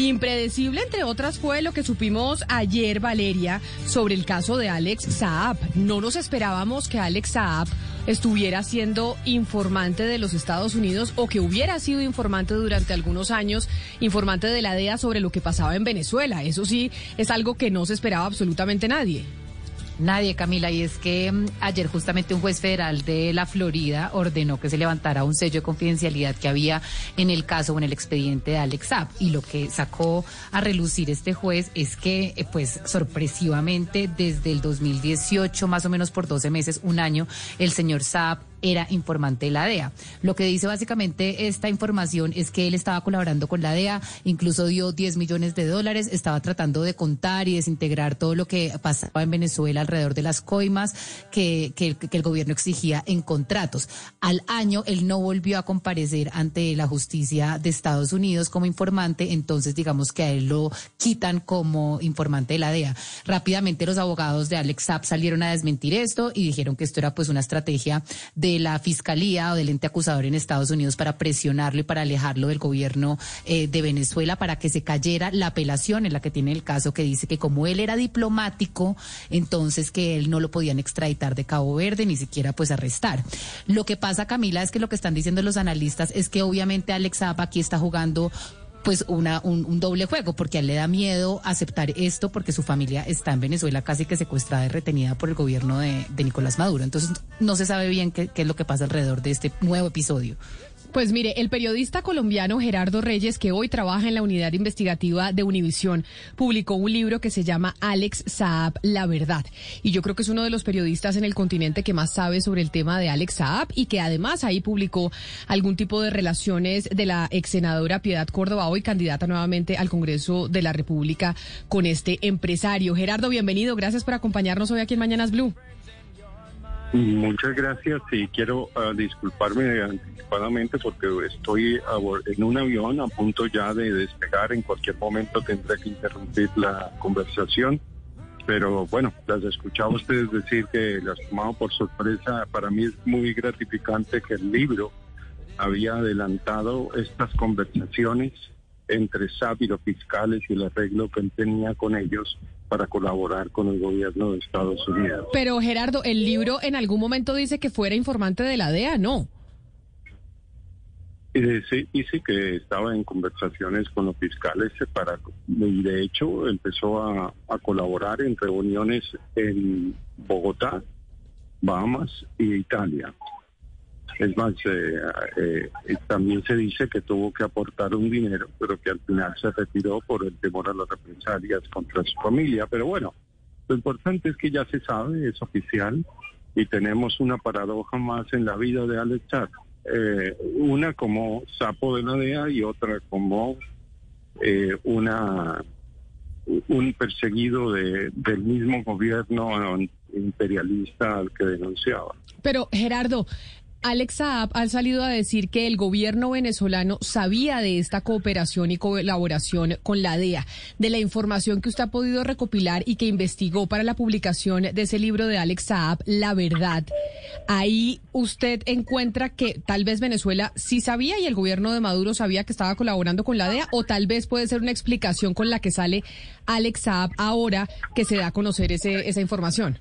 Impredecible, entre otras, fue lo que supimos ayer, Valeria, sobre el caso de Alex Saab. No nos esperábamos que Alex Saab estuviera siendo informante de los Estados Unidos o que hubiera sido informante durante algunos años, informante de la DEA sobre lo que pasaba en Venezuela. Eso sí, es algo que no se esperaba absolutamente nadie. Nadie, Camila, y es que mm, ayer justamente un juez federal de la Florida ordenó que se levantara un sello de confidencialidad que había en el caso o en el expediente de Alex Saab. Y lo que sacó a relucir este juez es que, eh, pues, sorpresivamente, desde el 2018, más o menos por 12 meses, un año, el señor Saab era informante de la DEA. Lo que dice básicamente esta información es que él estaba colaborando con la DEA, incluso dio 10 millones de dólares, estaba tratando de contar y desintegrar todo lo que pasaba en Venezuela alrededor de las coimas que, que, el gobierno exigía en contratos. Al año él no volvió a comparecer ante la justicia de Estados Unidos como informante, entonces digamos que a él lo quitan como informante de la DEA. Rápidamente los abogados de Alex Saab salieron a desmentir esto y dijeron que esto era pues una estrategia de de la fiscalía o del ente acusador en Estados Unidos para presionarlo y para alejarlo del gobierno eh, de Venezuela para que se cayera la apelación en la que tiene el caso que dice que como él era diplomático, entonces que él no lo podían extraditar de Cabo Verde ni siquiera pues arrestar. Lo que pasa, Camila, es que lo que están diciendo los analistas es que obviamente Alex Zapa aquí está jugando pues una, un, doble juego, porque a él le da miedo aceptar esto porque su familia está en Venezuela casi que secuestrada y retenida por el gobierno de, Nicolás Maduro. Entonces no se sabe bien qué, qué es lo que pasa alrededor de este nuevo episodio. Pues mire, el periodista colombiano Gerardo Reyes, que hoy trabaja en la unidad investigativa de Univisión, publicó un libro que se llama Alex Saab, La Verdad. Y yo creo que es uno de los periodistas en el continente que más sabe sobre el tema de Alex Saab y que además ahí publicó algún tipo de relaciones de la ex senadora Piedad Córdoba, hoy candidata nuevamente al Congreso de la República con este empresario. Gerardo, bienvenido. Gracias por acompañarnos hoy aquí en Mañanas Blue. Muchas gracias y quiero ah, disculparme anticipadamente porque estoy en un avión a punto ya de despegar. En cualquier momento tendré que interrumpir la conversación. Pero bueno, las escuchaba ustedes decir que las tomado por sorpresa. Para mí es muy gratificante que el libro había adelantado estas conversaciones entre los fiscales y el arreglo que él tenía con ellos para colaborar con el gobierno de Estados Unidos. Pero Gerardo, el libro en algún momento dice que fuera informante de la DEA, ¿no? Y sí, dice que estaba en conversaciones con los fiscales para, y de hecho empezó a, a colaborar en reuniones en Bogotá, Bahamas y Italia. Es más, eh, eh, también se dice que tuvo que aportar un dinero, pero que al final se retiró por el temor a las represalias contra su familia. Pero bueno, lo importante es que ya se sabe, es oficial, y tenemos una paradoja más en la vida de Alex eh, una como sapo de la DEA y otra como una un perseguido de, del mismo gobierno imperialista al que denunciaba. Pero Gerardo, Alex Saab ha salido a decir que el gobierno venezolano sabía de esta cooperación y colaboración con la DEA, de la información que usted ha podido recopilar y que investigó para la publicación de ese libro de Alex Saab, La Verdad. Ahí usted encuentra que tal vez Venezuela sí sabía y el gobierno de Maduro sabía que estaba colaborando con la DEA o tal vez puede ser una explicación con la que sale Alex Saab ahora que se da a conocer ese, esa información.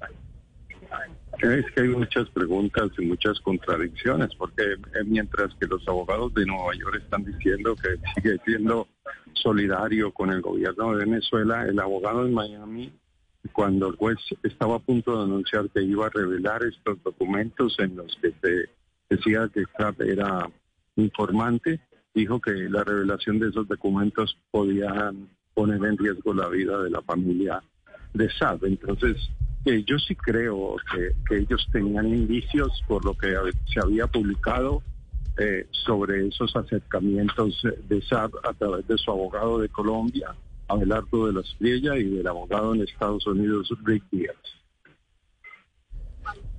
Es que hay muchas preguntas y muchas contradicciones, porque eh, mientras que los abogados de Nueva York están diciendo que sigue siendo solidario con el gobierno de Venezuela, el abogado en Miami, cuando el juez estaba a punto de anunciar que iba a revelar estos documentos en los que se decía que era informante, dijo que la revelación de esos documentos podía poner en riesgo la vida de la familia de Saab. Entonces, yo sí creo que, ellos tenían indicios por lo que se había publicado eh, sobre esos acercamientos de SAP a través de su abogado de Colombia, Abelardo de la Estrella, y del abogado en Estados Unidos, Rick Díaz.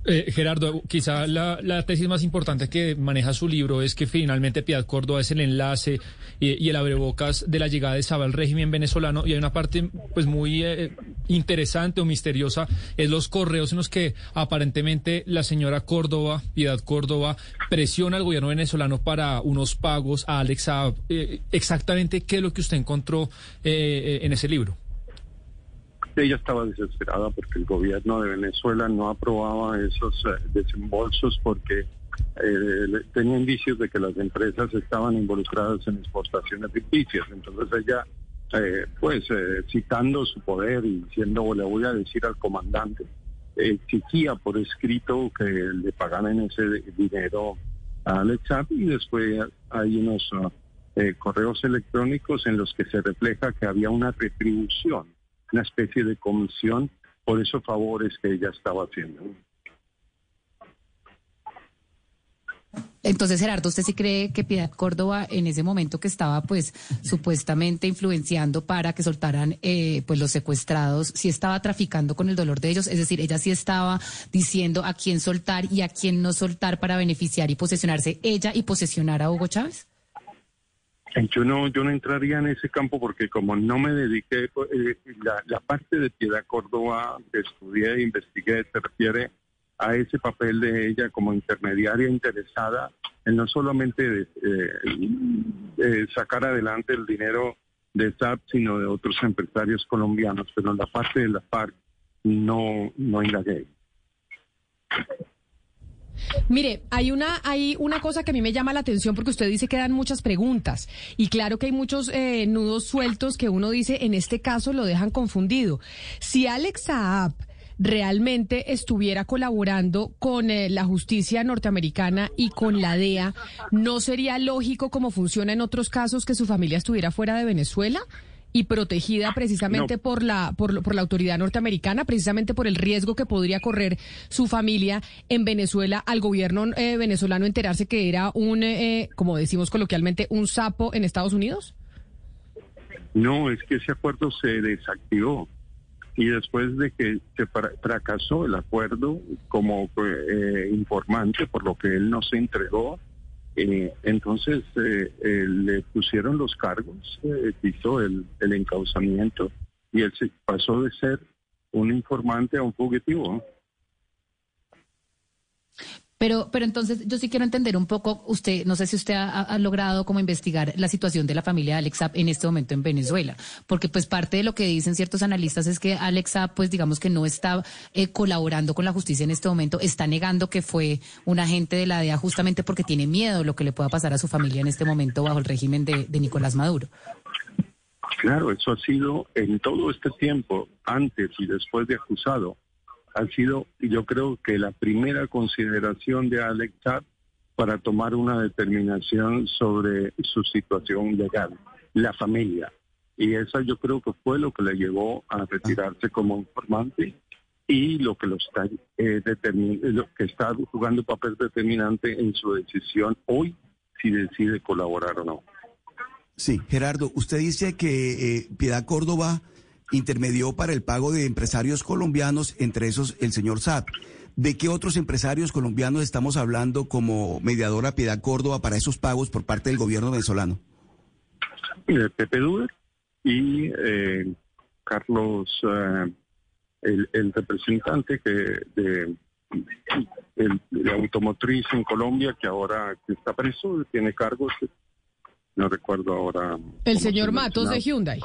Eh, Gerardo, quizá la, tesis más importante que maneja su libro es que finalmente Piedad Córdoba es el enlace y, el abrebocas de la llegada de Saba al régimen venezolano. Y hay una parte pues muy eh, interesante o misteriosa. Es los correos en los que aparentemente la señora Córdoba, Piedad Córdoba, presiona al gobierno venezolano para unos pagos a Alex eh, exactamente qué es lo que usted encontró eh, en ese libro. Ella estaba desesperada porque el gobierno de Venezuela no aprobaba esos desembolsos porque tenía indicios de que las empresas estaban involucradas en exportaciones ficticias. Entonces ella eh, pues eh, citando su poder y diciendo, le voy a decir al comandante, exigía por escrito que le pagaran ese dinero a Alex y después hay unos eh, correos electrónicos en los que se refleja que había una retribución, una especie de comisión por esos favores que ella estaba haciendo. Entonces, Gerardo, ¿usted sí cree que Piedad Córdoba en ese momento que estaba pues supuestamente influenciando para que soltaran eh, pues los secuestrados, sí estaba traficando con el dolor de ellos? Es decir, ella sí estaba diciendo a quién soltar y a quién no soltar para beneficiar y posesionarse ella y posesionar a Hugo Chávez. Yo no, yo no entraría en ese campo porque como no me dediqué, eh, la, la parte de Piedad Córdoba que estudié e investigué se refiere a ese papel de ella como intermediaria interesada en no solamente eh, sacar adelante el dinero de SAP, sino de otros empresarios colombianos, pero en la parte de la FARC no, no indagué. Mire, hay una, hay una cosa que a mí me llama la atención porque usted dice que dan muchas preguntas y claro que hay muchos eh, nudos sueltos que uno dice en este caso lo dejan confundido. Si Alex Saab realmente estuviera colaborando con eh, la justicia norteamericana y con la DEA, ¿no sería lógico como funciona en otros casos que su familia estuviera fuera de Venezuela? Y protegida precisamente por la por, por, la autoridad norteamericana, precisamente por el riesgo que podría correr su familia en Venezuela al gobierno eh, venezolano enterarse que era un, eh, como decimos coloquialmente, un sapo en Estados Unidos? No, es que ese acuerdo se desactivó y después de que se fracasó el acuerdo como eh, informante, por lo que él no se entregó, eh, entonces eh, le pusieron los cargos, hizo el, el encauzamiento y él se pasó de ser un informante a un fugitivo. Pero, pero entonces yo sí quiero entender un poco, usted, no sé si usted ha, logrado como investigar la situación de la familia de Alex en este momento en Venezuela, porque pues parte de lo que dicen ciertos analistas es que Alex pues digamos que no está eh, colaborando con la justicia en este momento, está negando que fue un agente de la DEA justamente porque tiene miedo lo que le pueda pasar a su familia en este momento bajo el régimen de Nicolás Maduro. Claro, eso ha sido en todo este tiempo, antes y después de acusado, ha sido, yo creo que la primera consideración de Alex para tomar una determinación sobre su situación legal, la familia. Y esa yo creo que fue lo que le llevó a retirarse como informante y lo que lo está eh, lo que está jugando papel determinante en su decisión hoy si decide colaborar o no. Sí, Gerardo, usted dice que eh, Piedad Córdoba intermedió para el pago de empresarios colombianos, entre esos el señor Saab. ¿De qué otros empresarios colombianos estamos hablando como mediadora Piedad Córdoba para esos pagos por parte del gobierno venezolano? Eh, Pepe Duer y eh, Carlos, eh, el, representante que de, el, automotriz en Colombia que ahora está preso, tiene cargos, no recuerdo ahora. El señor Matos de Hyundai.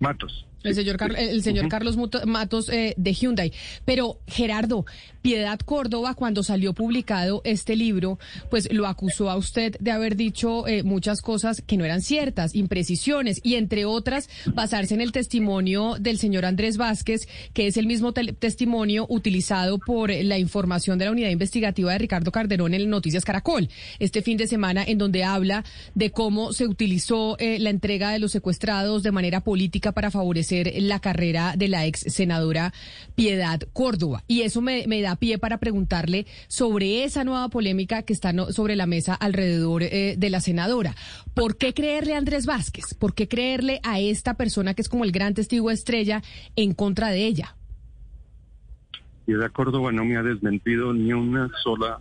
Matos. El señor, el señor Carlos Matos eh, de Hyundai. Pero, Gerardo, Piedad Córdoba, cuando salió publicado este libro, pues lo acusó a usted de haber dicho eh, muchas cosas que no eran ciertas, imprecisiones, y entre otras, basarse en el testimonio del señor Andrés Vázquez, que es el mismo testimonio utilizado por la información de la unidad investigativa de Ricardo Calderón en Noticias Caracol, este fin de semana, en donde habla de cómo se utilizó eh, la entrega de los secuestrados de manera política para favorecer la carrera de la ex senadora Piedad Córdoba. Y eso me, da pie para preguntarle sobre esa nueva polémica que está sobre la mesa alrededor eh, de la senadora. ¿Por qué creerle a Andrés Vázquez? ¿Por qué creerle a esta persona que es como el gran testigo estrella en contra de ella? Piedad Córdoba no me ha desmentido ni una sola,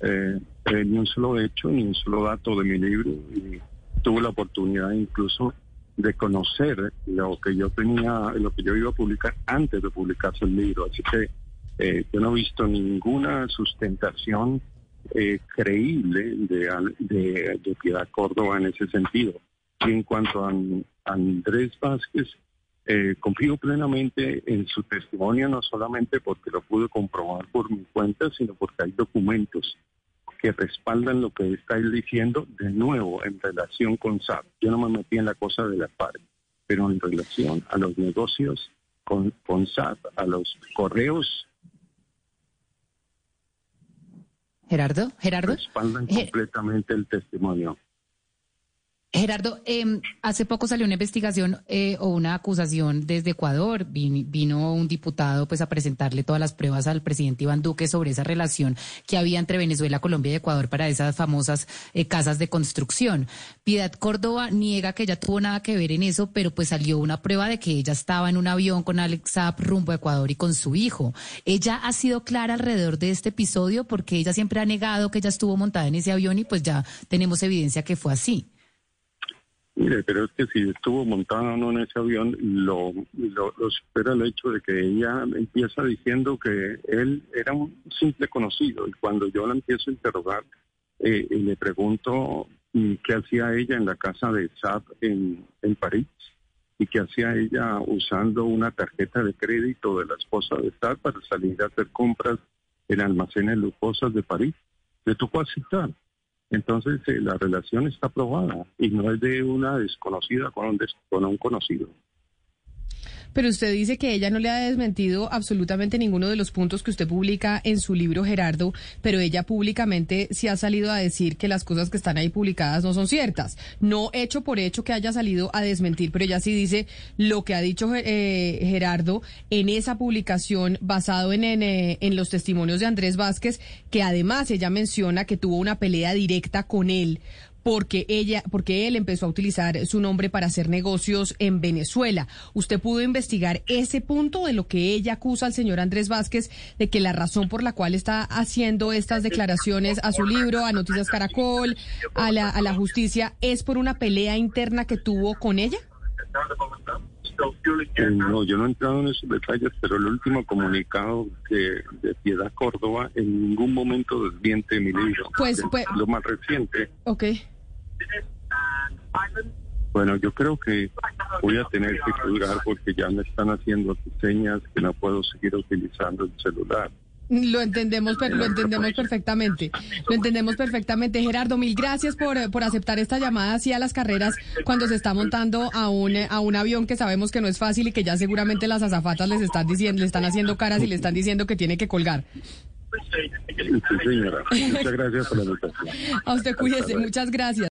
eh, eh, ni un solo hecho, ni un solo dato de mi libro. Y tuve la oportunidad incluso de conocer lo que yo tenía, lo que yo iba a publicar antes de publicarse el libro. Así que eh, yo no he visto ninguna sustentación eh, creíble de, de, de, Piedad Córdoba en ese sentido. Y en cuanto a, Andrés Vázquez, eh, confío plenamente en su testimonio, no solamente porque lo pude comprobar por mi cuenta, sino porque hay documentos que respaldan lo que está él diciendo de nuevo en relación con SAP. Yo no me metí en la cosa de la PARE, pero en relación a los negocios con, con SAP, a los correos. Gerardo, Gerardo. Respaldan completamente el testimonio. Gerardo, eh, hace poco salió una investigación eh, o una acusación desde Ecuador. vino un diputado pues a presentarle todas las pruebas al presidente Iván Duque sobre esa relación que había entre Venezuela, Colombia y Ecuador para esas famosas eh, casas de construcción. Piedad Córdoba niega que ella tuvo nada que ver en eso, pero pues salió una prueba de que ella estaba en un avión con Alex Saab rumbo a Ecuador y con su hijo. Ella ha sido clara alrededor de este episodio porque ella siempre ha negado que ella estuvo montada en ese avión y pues ya tenemos evidencia que fue así. Mire, pero es que si estuvo montada o no en ese avión, lo, supera el hecho de que ella empieza diciendo que él era un simple conocido. Y cuando yo la empiezo a interrogar, eh, y le pregunto qué hacía ella en la casa de SAP en, en París y qué hacía ella usando una tarjeta de crédito de la esposa de SAP para salir a hacer compras en almacenes lujosos de París. Le tocó aceptar. Entonces eh, la relación está probada y no es de una desconocida con un, con un conocido. Pero usted dice que ella no le ha desmentido absolutamente ninguno de los puntos que usted publica en su libro, Gerardo, pero ella públicamente sí ha salido a decir que las cosas que están ahí publicadas no son ciertas. No hecho por hecho que haya salido a desmentir, pero ella sí dice lo que ha dicho eh, Gerardo en esa publicación basado en, en, eh, en los testimonios de Andrés Vázquez, que además ella menciona que tuvo una pelea directa con él porque ella, porque él empezó a utilizar su nombre para hacer negocios en Venezuela. ¿Usted pudo investigar ese punto de lo que ella acusa al señor Andrés Vázquez de que la razón por la cual está haciendo estas declaraciones a su libro, a Noticias Caracol, a la, a la justicia, es por una pelea interna que tuvo con ella? Eh, no, yo no he entrado en esos detalles, pero el último comunicado de, de Piedad Córdoba en ningún momento desviente mi libro. Pues, pues lo más reciente. Ok. Bueno, yo creo que voy a tener que colgar porque ya me están haciendo señas que no puedo seguir utilizando el celular. Lo entendemos, lo entendemos perfectamente. Lo entendemos perfectamente. Gerardo, mil gracias por, por aceptar esta llamada así a las carreras cuando se está montando a un, a un avión que sabemos que no es fácil y que ya seguramente las azafatas les están diciendo, le están haciendo caras y le están diciendo que tiene que colgar. Sí, señora. Muchas gracias por la invitación. A usted cuídese, muchas gracias.